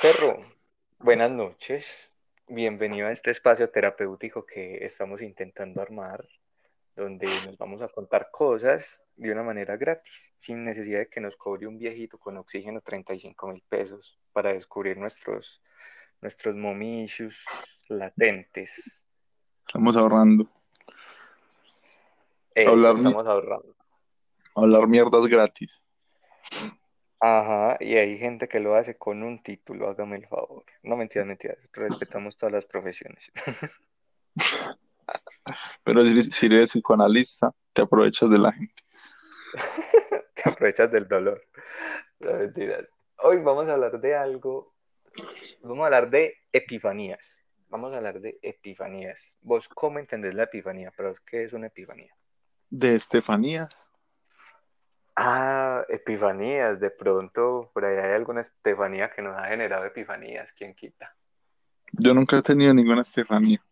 Perro, buenas noches. Bienvenido a este espacio terapéutico que estamos intentando armar, donde nos vamos a contar cosas de una manera gratis, sin necesidad de que nos cobre un viejito con oxígeno 35 mil pesos para descubrir nuestros, nuestros momicios latentes. Estamos ahorrando. Eso, Hablar estamos ahorrando. Hablar mierdas gratis. Ajá, y hay gente que lo hace con un título, hágame el favor. No mentiras, mentiras, respetamos todas las profesiones. Pero si, si eres psicoanalista, te aprovechas de la gente. Te aprovechas del dolor. No mentiras. Hoy vamos a hablar de algo. Vamos a hablar de epifanías. Vamos a hablar de epifanías. ¿Vos cómo entendés la epifanía? ¿Pero qué es una epifanía? De Estefanía. Ah, epifanías. De pronto, por ahí hay alguna estefanía que nos ha generado epifanías. ¿Quién quita? Yo nunca he tenido ninguna Estefanía.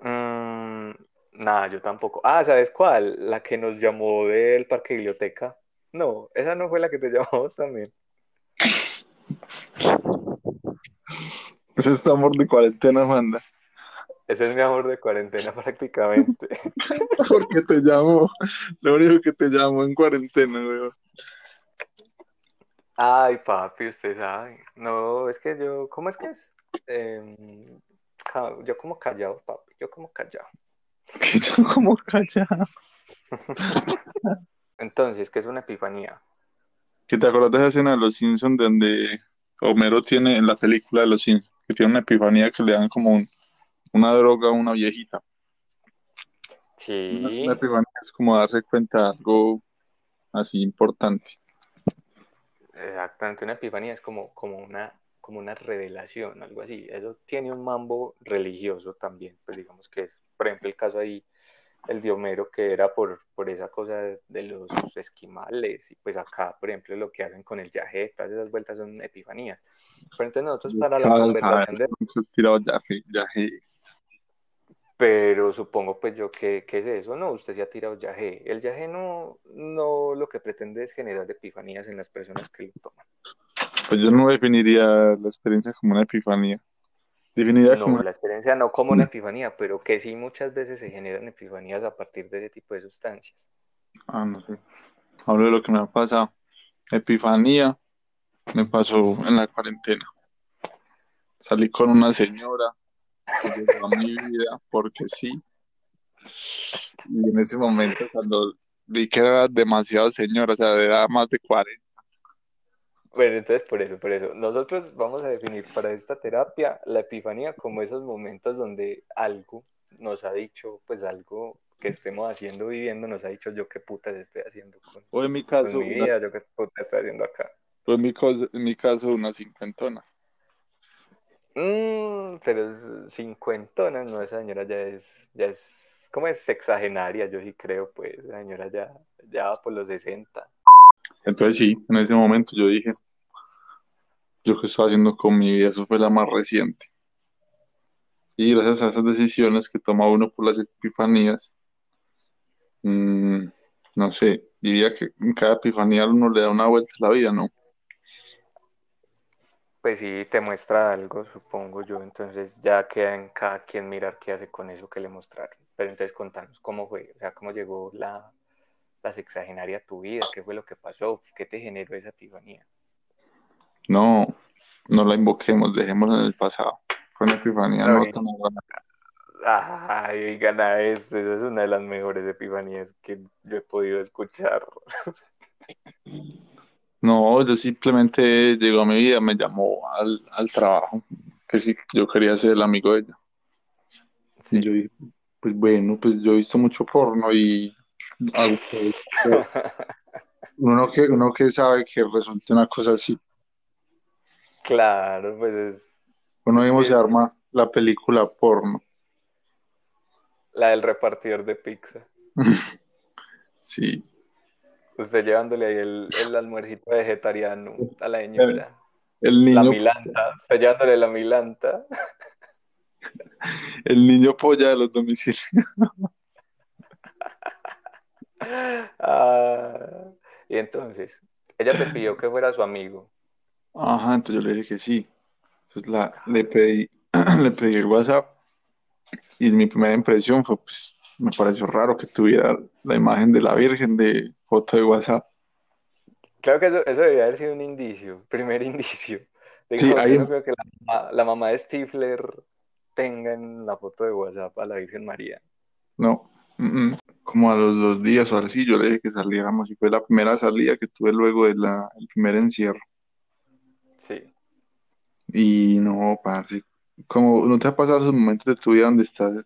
Mm, nada, yo tampoco. Ah, ¿sabes cuál? La que nos llamó del parque biblioteca. No, esa no fue la que te vos también. Ese es amor de cuarentena, manda. Ese es mi amor de cuarentena prácticamente. Porque te llamo. Lo único que te llamo en cuarentena, weón. Ay, papi, usted sabe. No, es que yo, ¿cómo es que es? Em, yo como callado, papi, yo como callado. Que yo como callado. Entonces, ¿qué es una epifanía? ¿Que te acuerdas de esa escena de Los Simpsons donde Homero tiene en la película de Los Simpsons que tiene una epifanía que le dan como un- una droga a una viejita? Sí, una epifanía es como darse cuenta de algo así importante. exactamente, una epifanía es como, como una, como una revelación, algo así. Eso tiene un mambo religioso también, pues digamos que es, por ejemplo, el caso ahí, el de Homero, que era por, por esa cosa de, de los esquimales, y pues acá, por ejemplo, lo que hacen con el yaje, todas esas vueltas son epifanías. Pero entonces nosotros para la conversación de yaje. Pero supongo pues yo que, ¿qué es eso? No, usted se ha tirado yaje. El yaje no, no lo que pretende es generar epifanías en las personas que lo toman. Pues yo no definiría la experiencia como una epifanía. Definiría No, como la experiencia no como una epifanía, pero que sí muchas veces se generan epifanías a partir de ese tipo de sustancias. Ah, no sé. Hablo de lo que me ha pasado. Epifanía me pasó en la cuarentena. Salí con una señora que mi vida porque sí. Y en ese momento, cuando vi que era demasiado señora, o sea, era más de 40. Bueno, entonces por eso, por eso. Nosotros vamos a definir para esta terapia la epifanía como esos momentos donde algo nos ha dicho, pues algo que estemos haciendo, viviendo, nos ha dicho yo qué putas estoy haciendo con, O en mi con caso, mi una- vida, yo qué putas estoy haciendo acá. o en mi, cos- en mi caso, una cincuentona. Mm, pero cincuentona, no, esa señora ya es, ya es, ¿cómo es? Sexagenaria, yo sí creo, pues, la señora ya, ya va por los 60. Entonces sí, en ese momento yo dije, yo qué estoy haciendo con mi vida, eso fue la más reciente. Y gracias a esas decisiones que toma uno por las epifanías, mm, no sé, diría que en cada epifanía uno le da una vuelta a la vida, ¿no? Pues sí, te muestra algo, supongo yo, entonces ya queda en cada quien mirar qué hace con eso que le mostraron. Pero entonces contanos cómo fue, o sea, cómo llegó la, la sexagenaria a tu vida, qué fue lo que pasó, qué te generó esa epifanía. No, no la invoquemos, dejémosla en el pasado. Fue una epifanía no tan. Ay, gana esto, esa es una de las mejores epifanías que yo he podido escuchar. No, yo simplemente llegó a mi vida, me llamó al, al trabajo, que sí, yo quería ser el amigo de ella. Y yo dije, pues bueno, pues yo he visto mucho porno y uno que, uno que sabe que resulta una cosa así. Claro, pues es Uno mismo se arma la película porno. la del repartidor de pizza. Sí, Usted llevándole ahí el, el almuercito vegetariano a la señora. el La niño, milanta, usted llevándole la milanta. el niño polla de los domicilios. Ah, y entonces, ella te pidió que fuera su amigo. Ajá, entonces yo le dije que sí. Entonces la, le pedí, le pedí el WhatsApp y mi primera impresión fue, pues, me pareció raro que tuviera la imagen de la Virgen de foto de WhatsApp. Claro que eso, eso debería haber sido un indicio, primer indicio. Sí, Digamos, yo ahí no creo que la, mamá- la mamá de Stifler tenga en la foto de WhatsApp a la Virgen María. no. mm, mm. Como a los dos días o así, yo le dije que saliéramos y fue la primera salida que tuve luego del primer encierro. Sí. Y no, parce, como no te ha pasado esos momentos de tu vida donde estás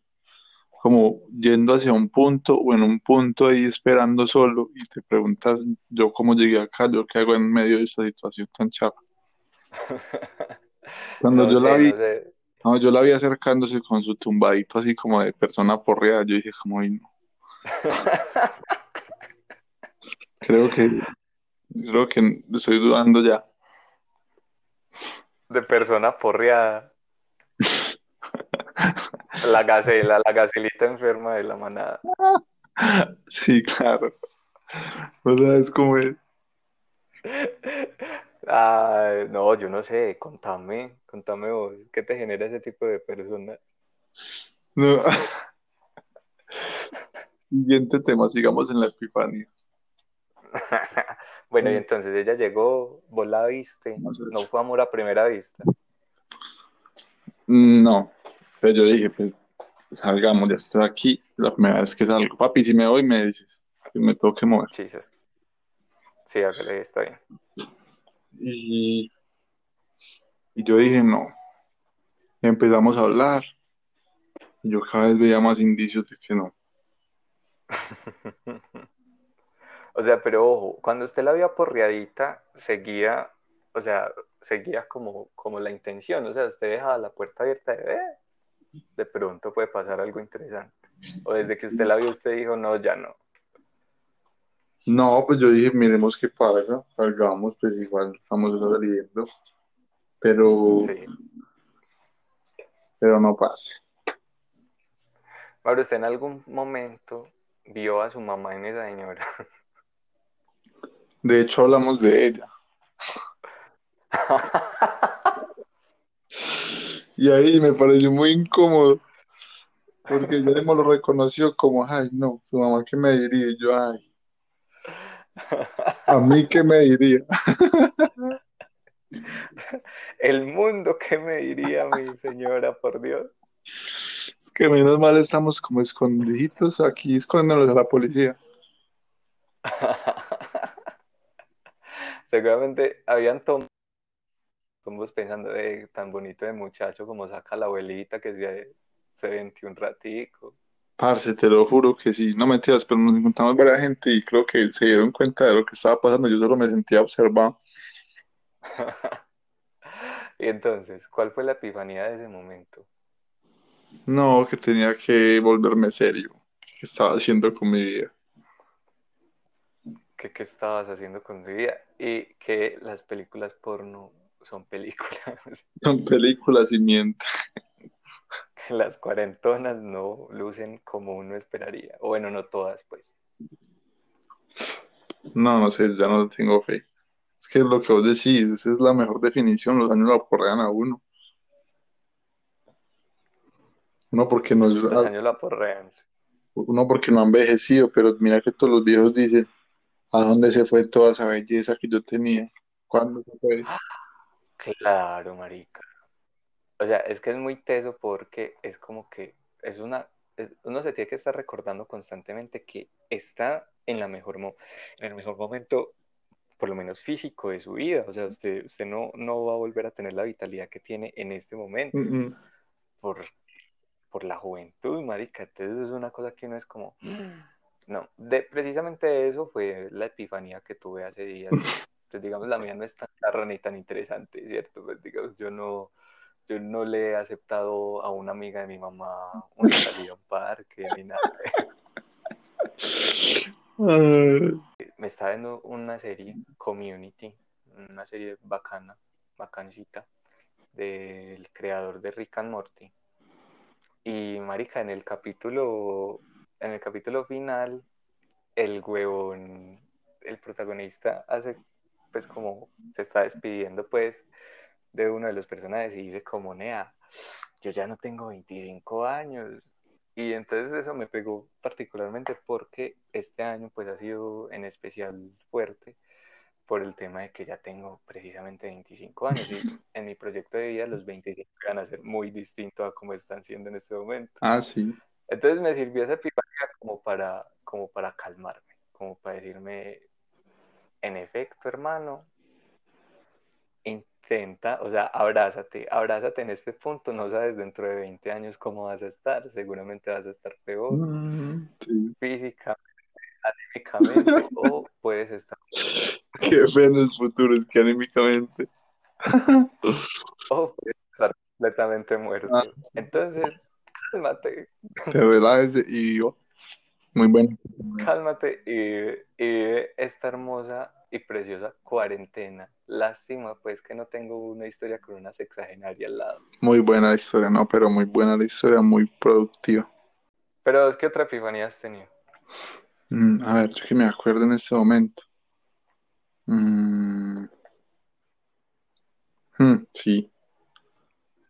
como yendo hacia un punto o en un punto ahí esperando solo y te preguntas, yo cómo llegué acá, yo qué hago en medio de esta situación tan chata. Cuando No yo la vi, no sé. no, yo la vi acercándose con su tumbadito así como de persona porreada, yo dije como, "Ay, no, creo que, creo que estoy dudando ya. De persona porreada. La gacela, la gacelita enferma de la manada. Sí, claro. O sea, es como, es. Ah, no, yo no sé, contame, contame vos, ¿qué te genera ese tipo de persona? no. Siguiente tema, sigamos en la epifanía. Bueno, y entonces ella llegó, vos la viste, No fue amor a primera vista. No, pero yo dije, pues salgamos, ya estás aquí, la primera vez que salgo. Papi, si me voy, me dices, que me tengo que mover. Jesus. Sí, hágale, está bien. Y, y yo dije, no. Y empezamos a hablar. Y yo cada vez veía más indicios de que no. O sea, pero ojo, cuando usted la vio porreadita, seguía, o sea, seguía como, como la intención, o sea, usted dejaba la puerta abierta de, "Eh, de pronto puede pasar algo interesante. O desde que usted la vio, usted dijo, no, ya no. No, pues yo dije, miremos qué pasa, salgamos, pues igual estamos saliendo. Pero, Sí. pero no pasa. Ahora, usted en algún momento vio a su mamá en esa señora. De hecho, hablamos de ella. Y ahí me pareció muy incómodo. Porque ella mismo lo reconoció como, ay, no, su mamá, ¿qué me diría? Y yo, ay, a mí, ¿qué me diría? El mundo, ¿qué me diría mi señora, por Dios? Es que menos mal estamos como escondiditos aquí, escondiéndonos a la policía. Seguramente habían tom- tombos pensando de tan bonito de muchacho como saca la abuelita que se, se vente un ratico. Parce, te lo juro que sí, no mentiras, pero nos encontramos varias gente y creo que se dieron cuenta de lo que estaba pasando. Yo solo me sentía observado. Y entonces, ¿cuál fue la epifanía de ese momento? No, que tenía que volverme serio. ¿Qué estaba haciendo con mi vida? ¿Qué, qué estabas haciendo con su vida? Y que las películas porno son películas. Son películas y miento. que las cuarentonas no lucen como uno esperaría. O bueno, no todas, pues. No, no sé, ya no tengo fe. Es que es lo que vos decís, esa es la mejor definición, los años lo aporrean a uno. Uno porque no, Los años la porrean. uno porque no ha envejecido, pero mira que todos los viejos dicen, ¿a dónde se fue toda esa belleza que yo tenía? ¿Cuándo se fue? Claro, marica. O sea, es que es muy teso porque es como que es una, es- uno se tiene que estar recordando constantemente que está en la mejor mo- en el mejor momento, por lo menos físico de su vida. O sea, usted, usted no, no va a volver a tener la vitalidad que tiene en este momento por, por la juventud, marica. Entonces es una cosa que uno es como, no, de, precisamente eso fue la epifanía que tuve hace días. Entonces, digamos, la mía no es tan charra ni tan interesante, ¿cierto? Pues, digamos, yo no, yo no le he aceptado a una amiga de mi mamá una salida a un parque ni nada. Me está viendo una serie, Community, una serie bacana, bacancita, del creador de Rick and Morty. Y marica, en el capítulo, en el capítulo final, el huevón, el protagonista hace pues como se está despidiendo pues de uno de los personajes y dice como, Nea, yo ya no tengo 25 años. Y entonces eso me pegó particularmente porque este año pues ha sido en especial fuerte por el tema de que ya tengo precisamente 25 años y en mi proyecto de vida los 25 van a ser muy distintos a como están siendo en este momento. Ah, sí. Entonces me sirvió esa epifanía como para, como para calmarme, como para decirme, en efecto, hermano, intenta, o sea, abrázate, abrázate en este punto, no sabes dentro de 20 años cómo vas a estar, seguramente vas a estar peor, Mm, sí. físicamente, anímicamente, o puedes estar, Qué en el futuro, es que anímicamente. o puedes estar completamente muerto. Ah. Entonces, cálmate, Te relajes y vivo. Muy bueno. cálmate y, y vive esta hermosa y preciosa cuarentena. Lástima, pues, que no tengo una historia con una sexagenaria al lado. Muy buena la historia, no, pero muy buena la historia, muy productiva. Pero es que otra epifanía has tenido. Mm, a ver, yo que me acuerdo en este momento. Mm. Mm, sí.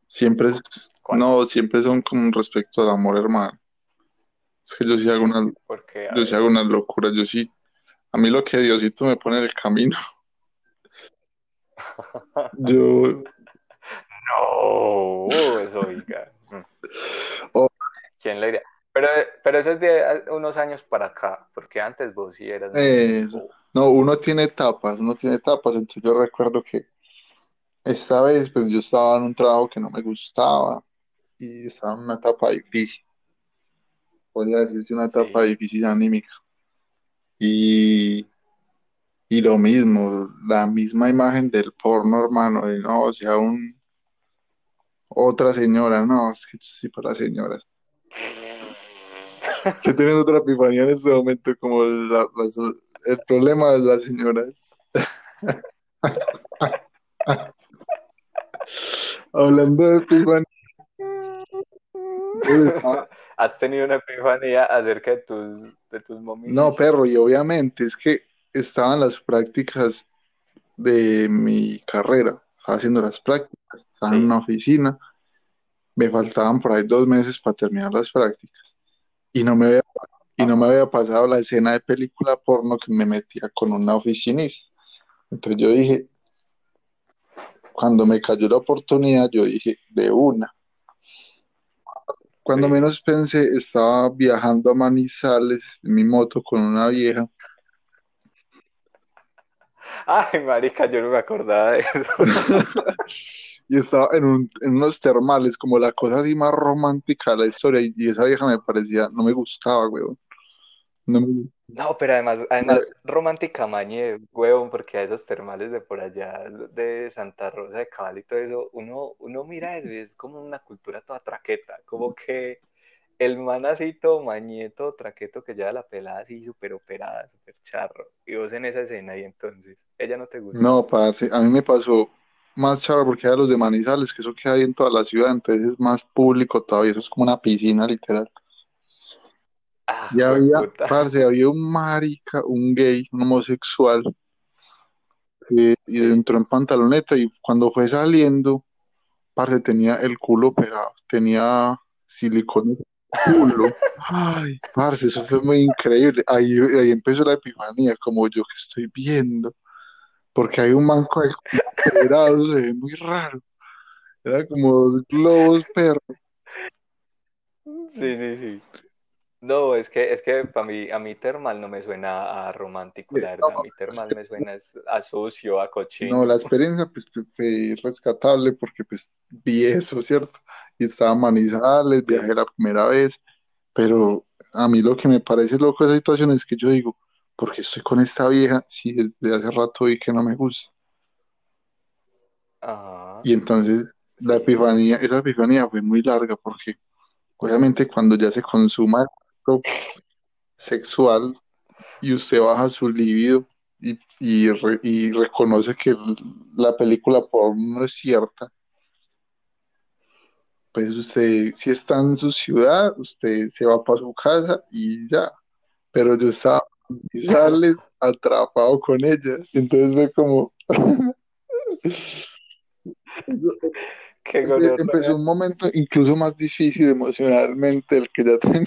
Siempre es, ¿Cuál? no, siempre son como respecto al amor, hermano. Es que yo sí hago una, Porque, a yo sí hago unas locuras, yo sí, a mí lo que Diosito me pone en el camino, yo, no, eso, oiga. Mm. Oh. ¿Quién le diría? Pero, pero eso es de unos años para acá, porque antes vos sí eras bobo. no, uno tiene etapas, uno tiene etapas, entonces yo recuerdo que esta vez, pues yo estaba en un trabajo que no me gustaba y estaba en una etapa difícil, podría decirse una etapa Sí. difícil anímica. Y, y lo mismo, la misma imagen del porno, hermano, de no, o sea, un, otra señora, no, es que sí para señoras. Estoy teniendo otra epifanía en este momento, como la- las- el problema de las señoras. Hablando de epifanía, ¿Has tenido una epifanía acerca de tus, de tus mominis? no, perro, y obviamente es que estaban las prácticas de mi carrera, estaba haciendo las prácticas, estaba en una oficina, me faltaban por ahí dos meses para terminar las prácticas y no me había, y no me había pasado la escena de película porno que me metía con una oficinista. Entonces yo dije, cuando me cayó la oportunidad, yo dije, de una. Cuando Sí. menos pensé, estaba viajando a Manizales en mi moto con una vieja Ay, marica, yo no me acordaba de eso. y estaba en, un- en unos termales, como la cosa así más romántica de la historia, y, esa vieja me parecía, no me gustaba, weón. No me- No, pero además, además romántica mañe, huevón, porque a esos termales de por allá, de Santa Rosa de Cabal y todo eso, uno, uno mira eso y es como una cultura toda traqueta, como que el man así todo mañeto, traqueto, que lleva la pelada así súper operada, súper charro, y vos en esa escena y entonces, ella no te gusta. No, parce, a mí me pasó más charro porque era los de Manizales, que eso que hay en toda la ciudad, entonces es más público todavía, eso es como una piscina literal. Ah, Y había, jueputa. parce, había un marica, un gay, un homosexual, que y entró en pantaloneta y cuando fue saliendo, parce, tenía el culo pegado, tenía silicona en el culo. Ay, parce, eso fue muy increíble. Ahí, ahí empezó la epifanía, como yo que estoy viendo, porque hay un manco de culo operado, se ve muy raro. Era como dos globos perros. Sí, sí, sí. No, es que, es que para mí, a mí termal no me suena a romántico, la verdad. A mí termal me suena es a sucio, a No, cochino. la experiencia pues fue- rescatable porque pues vi eso, ¿cierto? Y estaba Manizales, Sí. viajé la primera vez, pero a mí lo que me parece loco de esa situación es que yo digo, ¿por qué estoy con esta vieja si desde hace rato vi que no me gusta? Ajá. Y entonces la Sí. epifanía, esa epifanía fue muy larga porque obviamente cuando ya se consuma sexual y usted baja su libido y, y, re- y reconoce que la película porno no es cierta, pues usted, si está en su ciudad, usted se va para su casa y ya. Pero yo estaba y sales atrapado con ellas. Y entonces ve como Qué empezó un momento incluso más difícil emocionalmente el que ya tenía.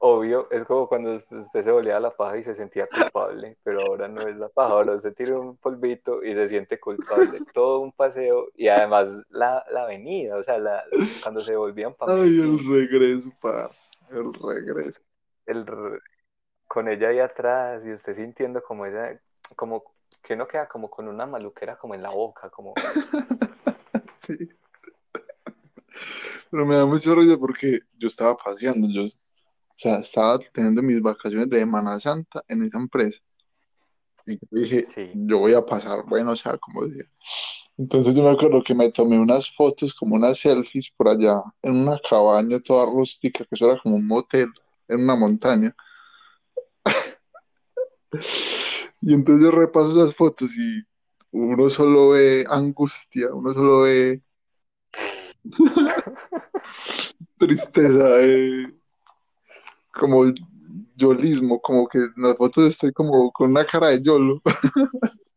Obvio, es como cuando usted, usted se volía la paja y se sentía culpable, pero ahora no es la paja, ahora usted tira un polvito y se siente culpable. Todo un paseo y además la, la avenida, o sea, la, cuando se volvían para Ay, el regreso, parce, el regreso. el, con ella ahí atrás y usted sintiendo como esa, como que uno queda como con una maluquera como en la boca, como Sí. Pero me da mucho rollo porque yo estaba paseando, yo, sea, estaba teniendo mis vacaciones de Semana Santa en esa empresa. Y yo dije, Sí. yo voy a pasar, bueno, o sea, como decía. Entonces yo me acuerdo que me tomé unas fotos, como unas selfies por allá, en una cabaña toda rústica, que eso era como un motel en una montaña. Y entonces yo repaso esas fotos y uno solo ve angustia, uno solo ve tristeza, eh, como yolismo, como que en las fotos estoy como con una cara de yolo.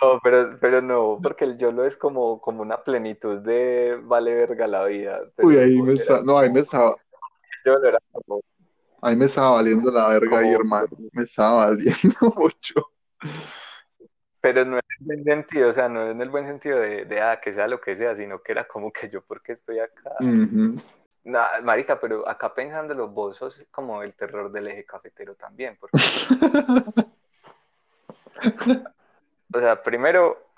No, pero, pero no, porque el YOLO es como, como una plenitud de vale verga la vida, pero Uy, ahí me está, no, ahí me estaba, YOLO era como, ahí me estaba valiendo la verga ahí, hermano, me estaba valiendo mucho. pero no en el buen sentido, o sea, no en el buen sentido de, de ah, que sea lo que sea, sino que era como que yo, ¿por qué estoy acá? Ujú. Nah, marica, pero acá pensándolo, vos sos como el terror del eje cafetero también, porque, o sea, primero,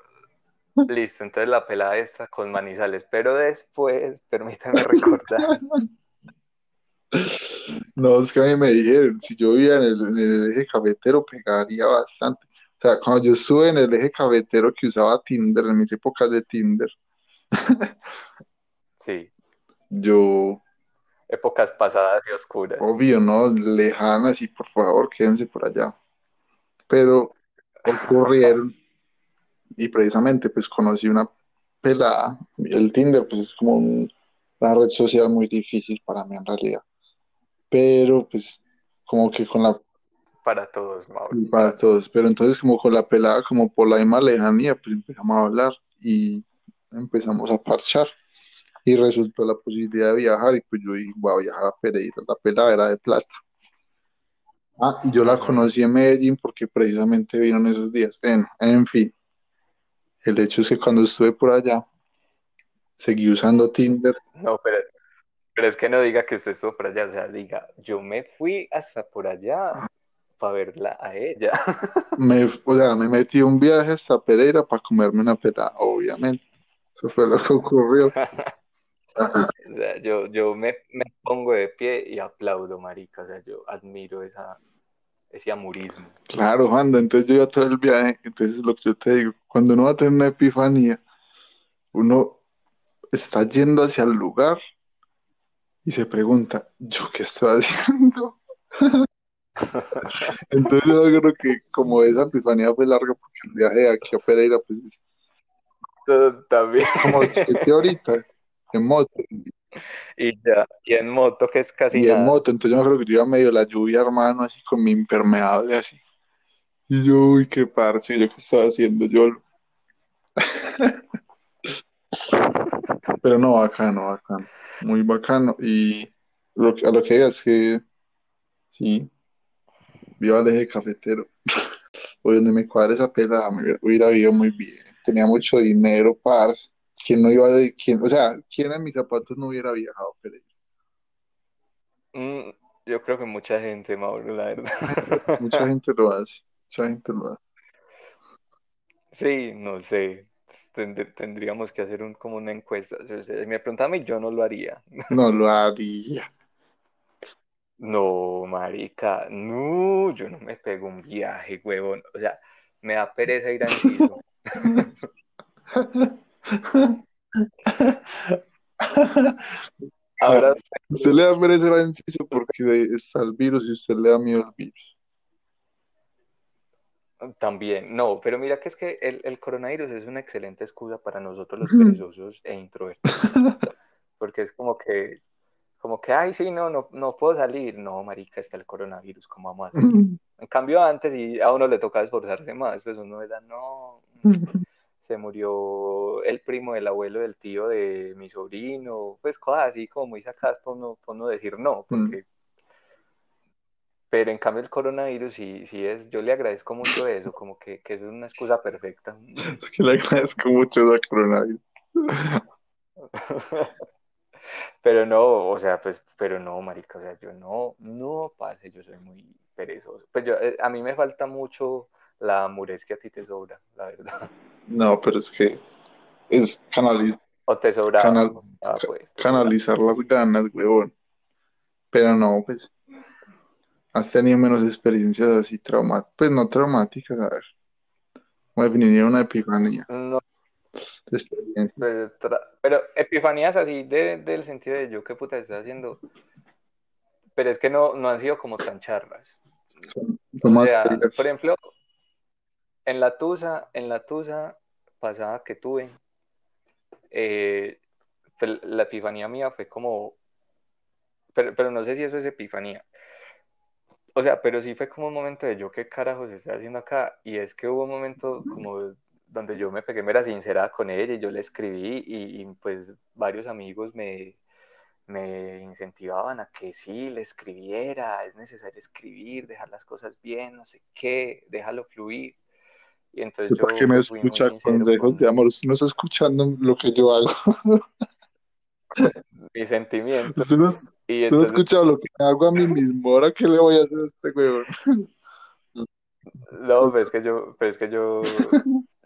listo, entonces la pelada está con Manizales, pero después, permítanme recordar, No, es que a mí me dijeron, si yo vivía en el, en el eje cafetero, pegaría bastante. O sea, cuando yo estuve en el eje cafetero que usaba Tinder, en mis épocas de Tinder, sí, yo, épocas pasadas y oscuras. obvio, ¿no? Lejanas y por favor, quédense por allá. Pero ocurrieron y precisamente pues conocí una pelada. El Tinder pues es como un- una red social muy difícil para mí en realidad. Pero pues como que con la Para todos, Mauro. para todos, pero entonces como con la pelada, como por la misma lejanía, pues empezamos a hablar y empezamos a parchar y resultó la posibilidad de viajar y pues yo dije, voy a viajar a Pereira, la pelada era de plata. Ah, y yo la conocí en Medellín porque precisamente vino en esos días. Bueno, en fin, el hecho es que cuando estuve por allá, seguí usando Tinder, No, pero, pero es que no diga que usted estuvo por allá, o sea, diga, yo me fui hasta por allá para verla a ella. me, o sea, me metí un viaje hasta Pereira para comerme una pelada, obviamente. Eso fue lo que ocurrió. O sea, yo, yo me, me pongo de pie y aplaudo, marica. O sea, yo admiro esa, ese amurismo. Claro, Juanda, entonces yo iba todo el viaje, entonces lo que yo te digo, cuando uno va a tener una epifanía, uno está yendo hacia el lugar y se pregunta, ¿yo qué estoy haciendo? Entonces yo creo que como esa epifanía fue larga, porque el viaje de aquí a Pereira, pues también. como siete horitas en moto, Y ya, y en moto, que es casi y en nada. moto, entonces yo me acuerdo que yo iba medio la lluvia, hermano, así con mi impermeable, así. Y yo, uy, qué parce, yo qué estaba haciendo, yo. Pero no, bacano, bacano, muy bacano. Y lo a lo que es que, sí, viva el eje cafetero. O donde me cuadra esa pelada, me hubiera, vivido muy bien. Tenía mucho dinero, parce. ¿Quién no iba de, quién, o sea, quién en mis zapatos no hubiera viajado, pero Mm, yo creo que mucha gente, Mauro, la verdad. mucha gente lo hace, mucha gente lo hace. Sí, no sé. Tend- tendríamos que hacer un, como una encuesta. O sea, si me preguntan a mí, yo no lo haría. No lo haría. No, marica, no, yo no me pego un viaje, huevón. O sea, me da pereza ir a. Ahora Usted le da pereza a Enciso porque está el virus y usted le da miedo al virus. también, no, pero mira que es que el, el coronavirus es una excelente excusa para nosotros los perezosos e introvertidos. Porque es como que, como que, ay, sí, no, no, no puedo salir. No, marica, está el coronavirus, ¿cómo vamos a salir? En cambio, antes y a uno le tocaba esforzarse más, pues uno era, no, se murió el primo del abuelo del tío de mi sobrino, pues cosas así como muy sacadas por no, por no decir no, porque... Pero en cambio el coronavirus sí, sí es, yo le agradezco mucho eso, como que, que es una excusa perfecta. Es que le agradezco mucho eso al coronavirus. Pero no, o sea, pues, pero no, marica, o sea, yo no, no, parce, yo soy muy perezoso. Pues yo, eh, a mí me falta mucho la amurez que a ti te sobra, la verdad. No, pero es que es canalizar. O te sobra. Canal- Ah, pues, te canalizar las ganas, huevón. Pero no, pues, has tenido menos experiencias así traumáticas, pues no traumáticas, a ver. ¿Cómo definiría una epifanía? No, pues, pero epifanías así de, del sentido de yo qué puta estás haciendo. Pero es que no, no han sido como tan charlas. Son, O sea, por ejemplo, en la tusa, en la tusa pasada que tuve, eh, pues, la epifanía mía fue como, pero, pero no sé si eso es epifanía. O sea, pero sí fue como un momento de yo qué carajos estoy haciendo acá. Y es que hubo un momento como donde yo me pegué mera sincera con ella y yo le escribí y, y, pues varios amigos me, me incentivaban a que sí, le escribiera, es necesario escribir, dejar las cosas bien, no sé qué, déjalo fluir. Y entonces ¿Para yo qué me pues, escucha consejos con de amor? Usted no está escuchando lo que yo hago. mis sentimientos. Usted no, Y no escuchado lo que hago a mí mismo. ¿Ahora qué le voy a hacer a este huevón? no, pues es que yo, pues es que yo,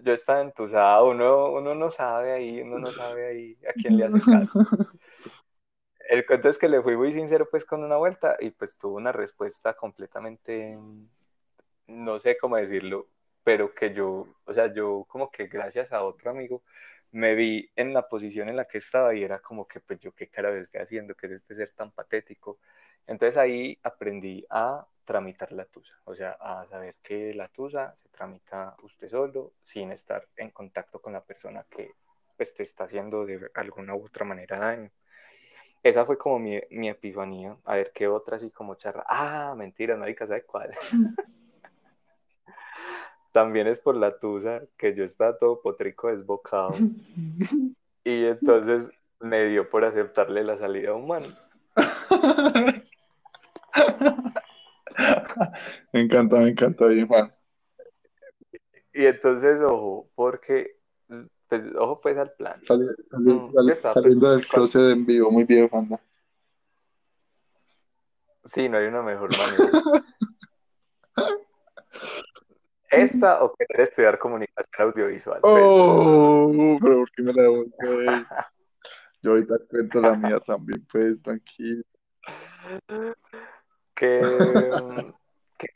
yo estaba entusado, uno, uno no sabe ahí, uno no sabe ahí a quién le hace caso. El cuento es que le fui muy sincero pues con una vuelta y pues tuvo una respuesta completamente, no sé cómo decirlo, pero que yo, o sea, yo como que gracias a otro amigo me vi en la posición en la que estaba y era como que pues yo qué cara estoy haciendo, que es este ser tan patético. Entonces ahí aprendí a tramitar la tusa, o sea, a saber que la tusa se tramita usted solo sin estar en contacto con la persona que pues te está haciendo de alguna u otra manera daño. Esa fue como mi, mi epifanía. A ver qué otra así como charra. Ah, mentira, no hay casa de cuál. También es por la tusa que yo estaba todo potrico desbocado. Y entonces me dio por aceptarle la salida a un man. Me encanta, me encanta, bien, Juan. Y entonces, ojo, porque, pues, ojo pues al plan. Sali- sali- Mm, sali- pues, saliendo del con- closet en vivo, muy bien, Juanda. Sí, no hay una mejor manera. Esta o querer estudiar comunicación audiovisual. Oh, pero ¿por qué me la devolvéis? Yo ahorita cuento la mía también, pues, tranquilo. que, que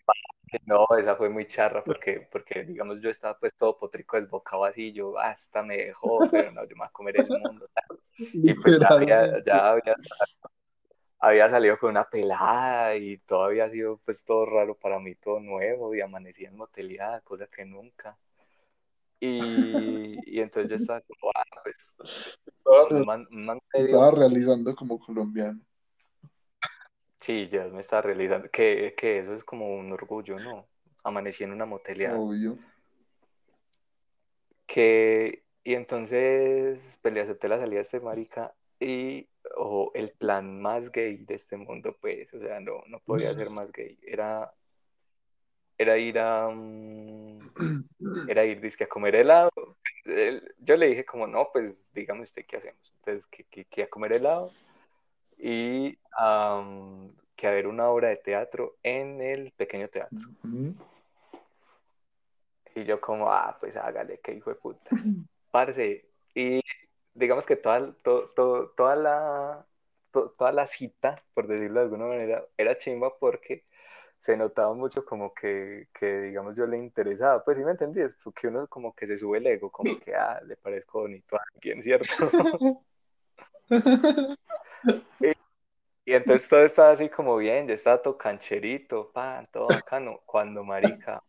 no, esa fue muy charra porque, porque digamos yo estaba pues todo potrico desbocado así, yo hasta me dejó, pero no, yo me voy a comer el mundo. Y pues ya había, ya había, había salido con una pelada y todo había sido pues todo raro para mí, todo nuevo y amanecí en moteleada, cosa que nunca. Y, y entonces yo estaba como, ah, pues, Estaba, man, man realizando como colombiano. sí, ya me estaba realizando, que, que eso es como un orgullo, ¿no? Amanecí en una moteleada. Obvio. que y entonces pues le acepté la salida a este marica y ojo, el plan más gay de este mundo pues o sea no no podía ser más gay. Era era ir a mm, era ir dizque a comer helado. Yo le dije como no pues dígame usted qué hacemos entonces que, que, que a comer helado y am, que a ver una obra de teatro en el pequeño teatro. Y yo como ah pues hágale que hijo de puta Parce, y digamos que toda, to- to- toda la, to- toda la cita, por decirlo de alguna manera, era chimba porque se notaba mucho como que, que, digamos, yo le interesaba. Pues sí me entendías, porque uno como que se sube el ego, como que, ah, le parezco bonito a alguien, ¿cierto? Y entonces todo estaba así como bien, yo estaba todo cancherito, pan, todo bacano, cuando marica,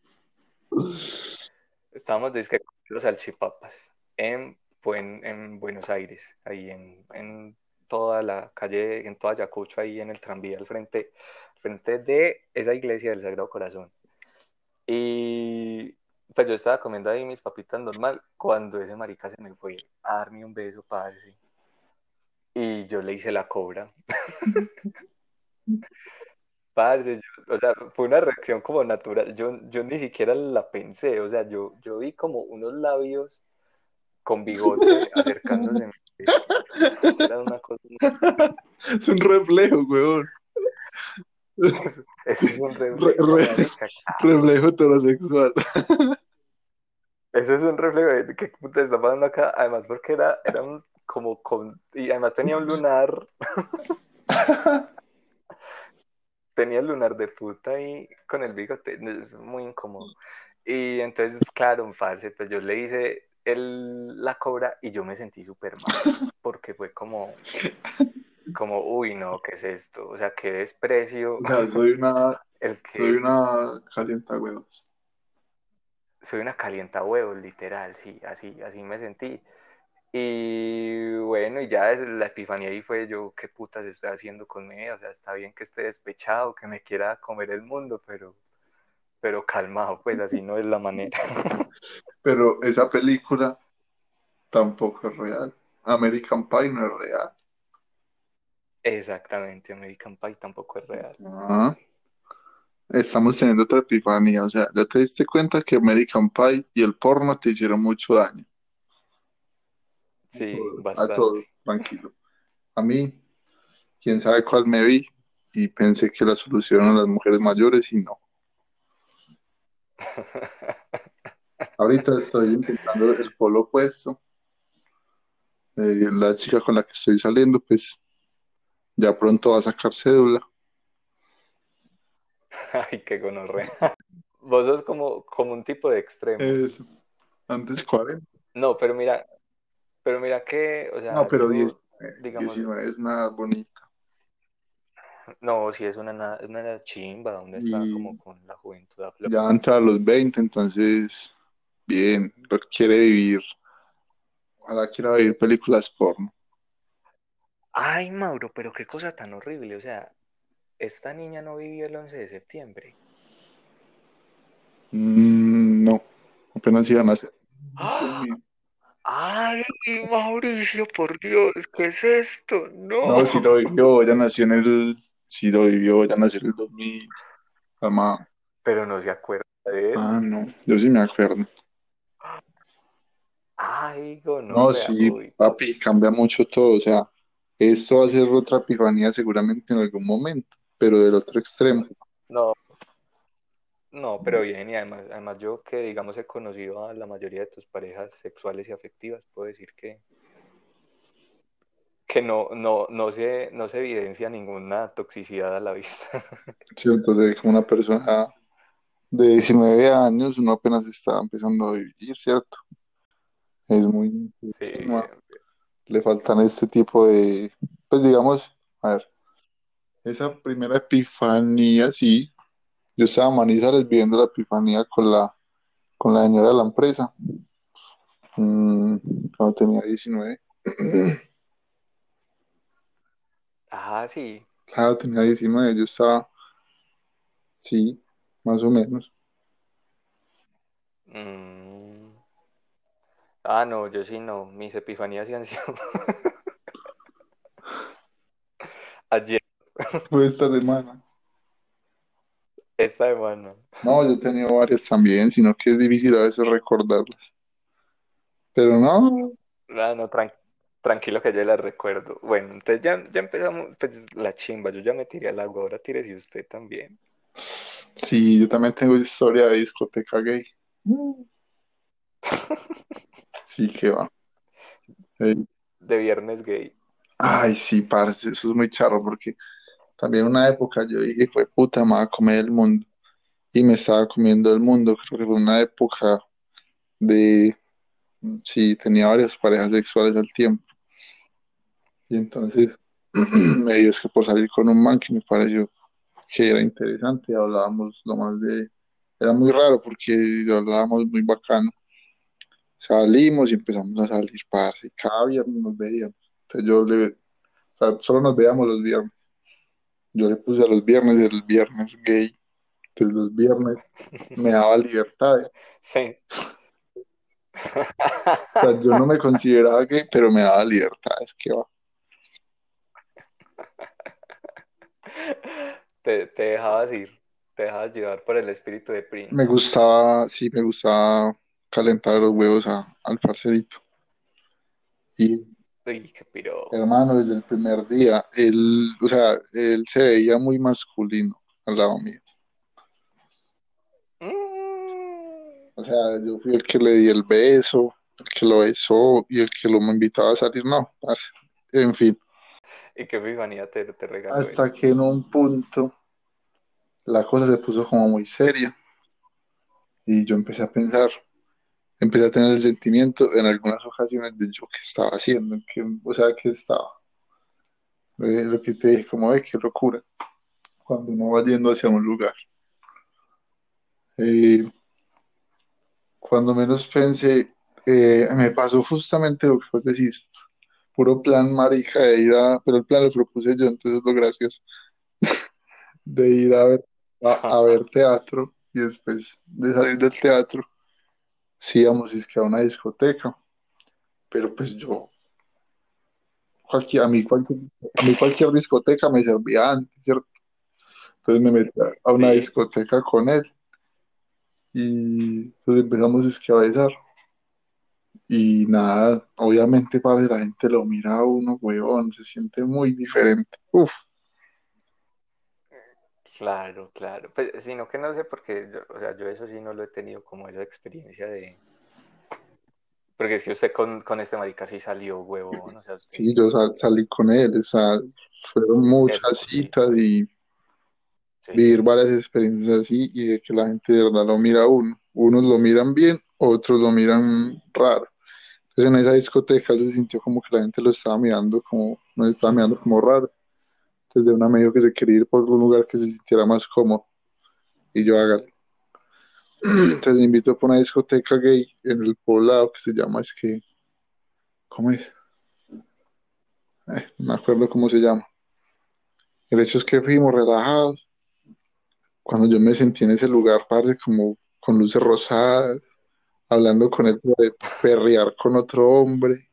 estábamos con los salchipapas en, Buen- en Buenos Aires, ahí en, en toda la calle, en toda Ayacucho, ahí en el tranvía, al frente, al frente de esa iglesia del Sagrado Corazón. Y pues yo estaba comiendo ahí mis papitas normal cuando ese marica se me fue a darme un beso, parce. Y yo le hice la cobra. Parce, yo- o sea, fue una reacción como natural. Yo, yo ni siquiera la pensé. O sea, yo, yo vi como unos labios con bigote acercándose. Era una cosa. Es un reflejo, weón. Eso, es un Re- reflejo, re- marica. reflejo heterosexual. Eso es un reflejo de qué puta está pasando acá. Además, porque era, era un, como con. Y además tenía un lunar. tenía el lunar de puta ahí con el bigote, es muy incómodo. Y entonces, claro, parce, pues yo le hice el, la cobra y yo me sentí súper mal, porque fue como, como, uy, no, ¿qué es esto? O sea, qué desprecio. O sea, soy una, Es que soy una calienta huevos. soy una calienta huevos, literal, sí, así, así me sentí. Y bueno, y ya la epifanía ahí fue yo, ¿qué putas está haciendo conmigo? O sea, está bien que esté despechado, que me quiera comer el mundo, pero, pero calmado, pues así no es la manera. Pero esa película tampoco es real. American Pie no es real. Exactamente, American Pie tampoco es real. Ah, estamos teniendo otra epifanía. O sea, ya te diste cuenta que American Pie y el porno te hicieron mucho daño. Sí, A todo, bastante. tranquilo. A mí, quién sabe cuál me vi y pensé que la solución eran las mujeres mayores y no. Ahorita estoy intentando el polo opuesto. Eh, la chica con la que estoy saliendo, pues ya pronto va a sacar cédula. Ay, qué gonorrea. Vos sos como, como un tipo de extremo. Eso. Antes 40. No, pero mira, pero mira que, o sea, No, pero yo, 10, digamos, 19 es una bonita. No, si es una, na- es una chimba, donde está Y como con la juventud a flor. ya entra a los 20, entonces, bien, lo quiere vivir. Ojalá quiera vivir películas porno. Ay, Mauro, pero qué cosa tan horrible. O sea, esta niña no vivió el 11 de septiembre. Mm, no, apenas iban a hacer. ¡Ah! Ay, Mauricio, por Dios, ¿qué es esto? No. No, si lo vivió, ya nació en el, si lo vivió, ya nació en el 2000. Calma. Pero no se acuerda de él. Ah, no, yo sí me acuerdo. Ay, No, gonorrea, sí, uy. papi, cambia mucho todo. O sea, esto va a ser otra epifanía seguramente en algún momento, pero del otro extremo. No, no, pero bien, y además, además yo que digamos he conocido a la mayoría de tus parejas sexuales y afectivas, puedo decir que, que no, no, no se, no se evidencia ninguna toxicidad a la vista. Sí, entonces, como una persona de 19 años, uno apenas está empezando a vivir, ¿cierto? Es muy Sí. Le faltan este tipo de, pues digamos, a ver, esa primera epifanía, sí, yo estaba en Manizales viviendo la epifanía con la, con la señora de la empresa, mm, cuando tenía 19. ah, sí, Claro, tenía 19, yo estaba, sí, más o menos. Mm. Ah, no, yo sí no, mis epifanías sí han sido ayer, Fue esta semana. esta semana. No, yo he tenido varias también, sino que es difícil a veces recordarlas. Pero no, Ah, no, tran- tranquilo que yo las recuerdo. Bueno, entonces ya, ya empezamos, pues la chimba, yo ya me tiré al agua, ahora tírese usted también. sí, yo también tengo historia de discoteca gay. Sí, que va. Eh, De viernes gay. Ay, sí, parce, eso es muy charro porque también una época yo dije, fue puta, me voy a comer el mundo. Y me estaba comiendo el mundo. Creo que fue una época de, sí, tenía varias parejas sexuales al tiempo. Y entonces, me dio es que por salir con un man que me pareció que era interesante, hablábamos lo más de, era muy raro porque hablábamos muy bacano. Salimos y empezamos a salir, parce, cada viernes nos veíamos. Entonces yo le, O sea, solo nos veíamos los viernes. Yo le puse a los viernes el viernes gay. Entonces los viernes me daba libertad. Sí. O sea, yo no me consideraba gay, pero me daba libertad. Es que va. Te, te dejabas ir, te dejabas llevar por el espíritu de Prince. Me gustaba, sí, me gustaba calentar los huevos a- al parcerito. Y Uy, qué piro. hermano, desde el primer día, él, o sea, él se veía muy masculino al lado mío. Mm. O sea, yo fui el que le di el beso, el que lo besó y el que lo me invitaba a salir. No, parce. en fin, ¿Y qué epifanía te, te regaló él? hasta que en un punto la cosa se puso como muy seria y yo empecé a pensar, empecé a tener el sentimiento en algunas ocasiones de yo qué estaba haciendo, que, o sea, que estaba. Eh, lo que te dije, como ve, qué locura, cuando uno va yendo hacia un lugar. Eh, cuando menos pensé, eh, me pasó justamente lo que vos decís, puro plan marica de ir a, pero el plan lo propuse yo, entonces es lo gracioso, de ir a ver, a, a ver teatro y después de salir del teatro, sí íbamos es que a una discoteca, pero pues yo, cualquier, a mí cualquier, a mí cualquier discoteca me servía antes, ¿cierto? Entonces me metí a una Sí. discoteca con él y entonces empezamos es que a besar. Y nada, obviamente, padre, la gente lo mira a uno, huevón, se siente muy diferente. Uf, Claro, claro. Pues, sino que no sé porque, o sea, yo eso sí no lo he tenido como esa experiencia de... Porque es que usted con, con este marica sí salió huevón, o sea, usted... sí, yo sal- salí con él, o sea, fueron muchas sí. citas y sí. vivir varias experiencias así y de que la gente de verdad lo mira a uno. Unos lo miran bien, otros lo miran raro. Entonces en esa discoteca él se sintió como que la gente lo estaba mirando como, no estaba mirando como raro. Entonces de una medio que se quería ir por algún lugar que se sintiera más cómodo. Y yo hágale. Entonces me invitó por una discoteca gay en el poblado que se llama, es que, ¿cómo es? Eh, no me acuerdo cómo se llama. El hecho es que fuimos relajados. Cuando yo me sentí en ese lugar, parece como con luces rosadas, hablando con él de perrear con otro hombre.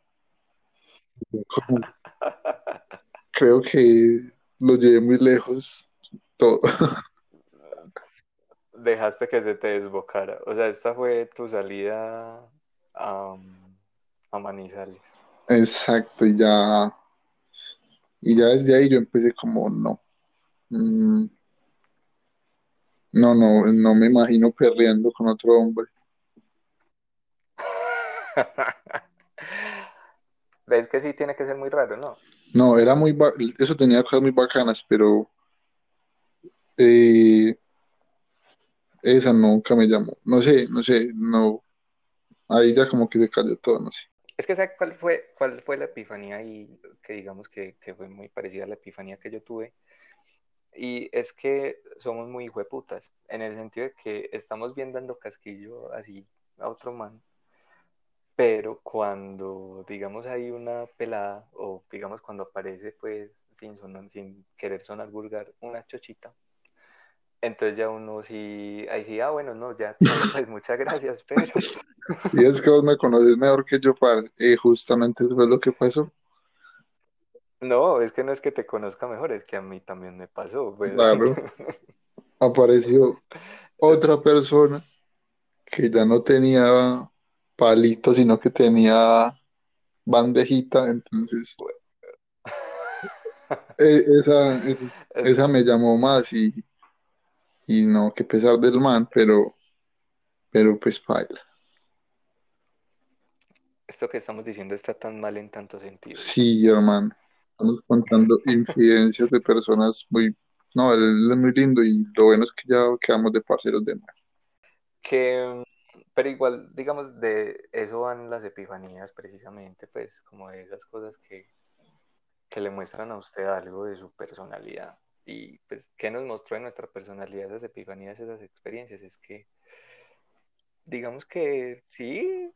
Como- creo que lo llevé muy lejos todo. Dejaste que se te desbocara. O sea, esta fue tu salida a, a Manizales. Exacto, y ya, y ya desde ahí yo empecé como, no, mm, no, no, no me imagino perreando con otro hombre. ¿Ves que sí tiene que ser muy raro, no? No, era muy, eso tenía cosas muy bacanas, pero eh, esa nunca me llamó. No sé, no sé, no, ahí ya como que se cayó todo, no sé. Es que ¿sabes cuál fue, cuál fue la epifanía y que digamos que, que fue muy parecida a la epifanía que yo tuve? Y es que somos muy hijueputas, en el sentido de que estamos bien dando casquillo así a otro man, pero cuando digamos hay una pelada o digamos cuando aparece pues sin, sonar, sin querer sonar vulgar una chochita, entonces ya uno sí, ahí sí, ah bueno, no, ya, pues muchas gracias, pero... Y es que vos me conoces mejor que yo, par, eh, justamente eso es lo que pasó. No, es que no es que te conozca mejor, es que a mí también me pasó. Pues. Claro. Apareció otra persona que ya no tenía palito, sino que tenía bandejita, entonces eh, esa, eh, esa me llamó más y, y no, que pesar del man, pero, pero pues baila. Esto que estamos diciendo está tan mal en tanto sentido. Sí, hermano. Estamos contando infidencias de personas muy... No, él es muy lindo y lo bueno es que ya quedamos de parceros de mar. Que, pero igual, digamos, de eso van las epifanías precisamente, pues, como de esas cosas que, que le muestran a usted algo de su personalidad. Y pues, ¿qué nos mostró de nuestra personalidad esas epifanías, esas experiencias? Es que, digamos que sí,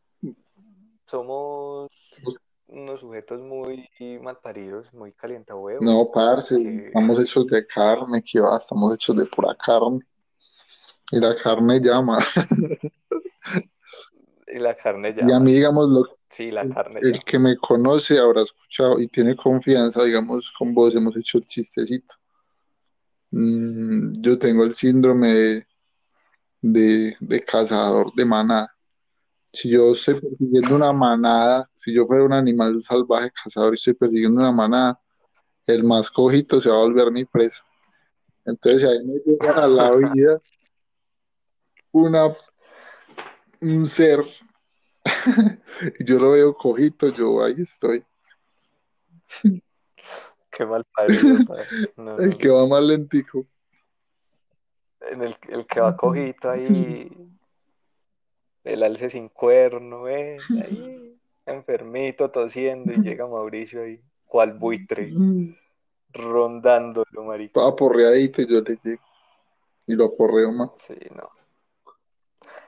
somos unos sujetos muy malparidos, muy calientahuevos. No, parce, que- estamos hechos de carne, que va, estamos hechos de pura carne. Y la carne llama. Y la carne Y a mí, digamos, lo, Sí, la carne el que me conoce habrá escuchado y tiene confianza, digamos, con vos hemos hecho el chistecito. Mm, yo tengo el síndrome de, de, de cazador de manada. Si yo estoy persiguiendo una manada, si yo fuera un animal salvaje cazador y estoy persiguiendo una manada, el más cojito se va a volver mi presa. Entonces, si ahí me llega a la vida una, un ser yo lo veo cojito, yo ahí estoy. Qué mal padre. No, El no, que va más lentico. En el, el que va cojito ahí, el alce sin cuerno, eh, ahí, enfermito, tosiendo, y llega Mauricio ahí, cual buitre, rondándolo, marica. Estaba porreadito y yo le llego. Y lo aporreo más. Sí, no.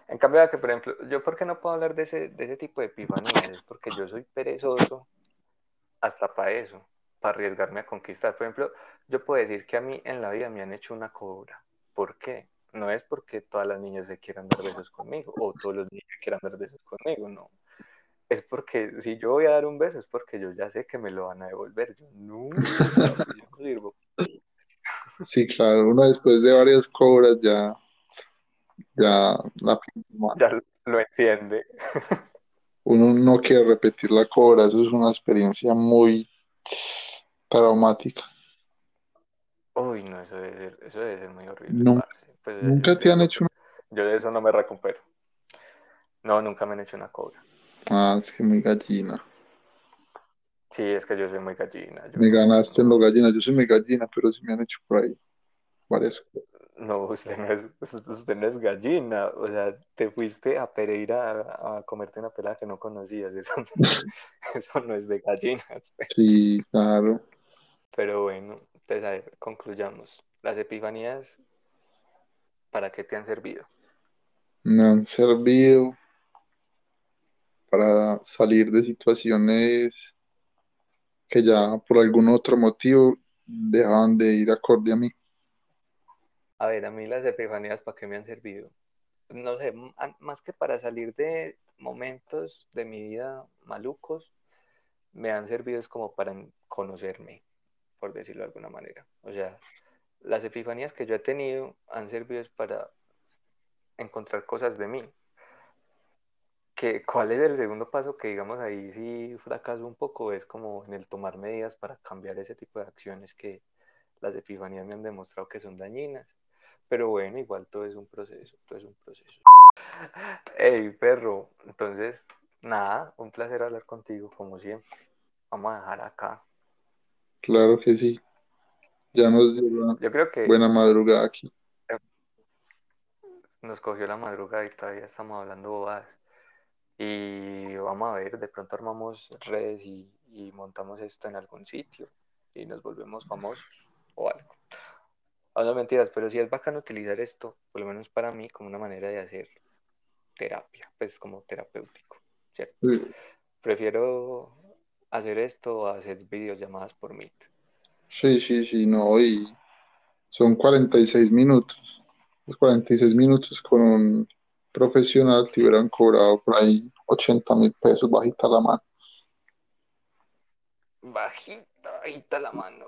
En cambio, que, por ejemplo, yo por qué no puedo hablar de ese, de ese tipo de epifanías, es porque yo soy perezoso hasta para eso, para arriesgarme a conquistar. Por ejemplo, yo puedo decir que a mí en la vida me han hecho una cobra. ¿Por qué? No es porque todas las niñas se quieran dar besos conmigo o todos los niños quieran dar besos conmigo, no. Es porque si yo voy a dar un beso es porque yo ya sé que me lo van a devolver. Yo nunca, yo no sirvo. Sí, claro, uno después de varias cobras ya, ya la. Ya lo, entiende. Uno no quiere repetir la cobra, eso es una experiencia muy traumática. Uy, no, eso debe ser, eso debe ser muy horrible. Pues, yo- ¿Nunca te han hecho una... Yo de eso no me recupero. No, nunca me han hecho una cobra. Ah, es que muy gallina. Sí, es que yo soy muy gallina. yo Me ganaste en lo gallina. Yo soy muy gallina, pero sí me han hecho por ahí varias cosas. No, usted no es, usted no es gallina. O sea, te fuiste a Pereira a, a comerte una pelada que no conocías. Eso, eso no es de gallinas. Sí, claro. Pero bueno, entonces a ver, concluyamos. Las epifanías, ¿para qué te han servido? Me han servido para salir de situaciones que ya por algún otro motivo dejaban de ir acorde a mí. A ver, a mí las epifanías, ¿para qué me han servido? No sé, más que para salir de momentos de mi vida malucos, me han servido es como para conocerme, por decirlo de alguna manera. O sea, las epifanías que yo he tenido han servido es para encontrar cosas de mí. Que, ¿cuál es el segundo paso que digamos ahí sí fracaso un poco? Es como en el tomar medidas para cambiar ese tipo de acciones que las epifanías me han demostrado que son dañinas. Pero bueno, igual todo es un proceso, todo es un proceso. Hey, perro, entonces, nada, un placer hablar contigo, como siempre. Vamos a dejar acá. Claro que sí. Ya nos dio Yo creo que buena madrugada aquí. nos cogió la madrugada y todavía estamos hablando bobadas. Y vamos a ver, de pronto armamos redes y, y montamos esto en algún sitio y nos volvemos famosos. O no mentiras, pero sí es bacano utilizar esto, por lo menos para mí, como una manera de hacer terapia, pues como terapéutico, ¿cierto? Sí, Prefiero hacer esto a hacer videollamadas por Meet. sí, sí, sí, no, y son 46 minutos. Los 46 minutos con un profesional te hubieran cobrado por ahí 80 mil pesos bajita la mano. Bajita, bajita la mano.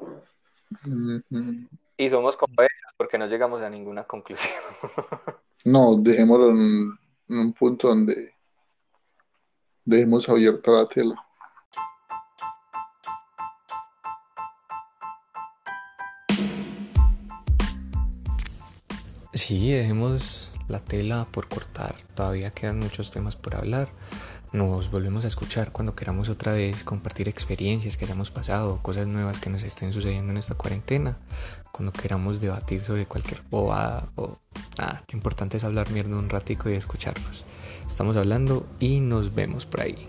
Y somos como ellos, porque no llegamos a ninguna conclusión. No, dejémoslo en, en un punto donde dejemos abierta la tela. Sí, dejemos la tela por cortar. Todavía quedan muchos temas por hablar. Nos volvemos a escuchar cuando queramos otra vez compartir experiencias que hayamos pasado, cosas nuevas que nos estén sucediendo en esta cuarentena. Cuando queramos debatir sobre cualquier bobada o nada, lo importante es hablar mierda un ratico y escucharnos. Estamos hablando y nos vemos por ahí.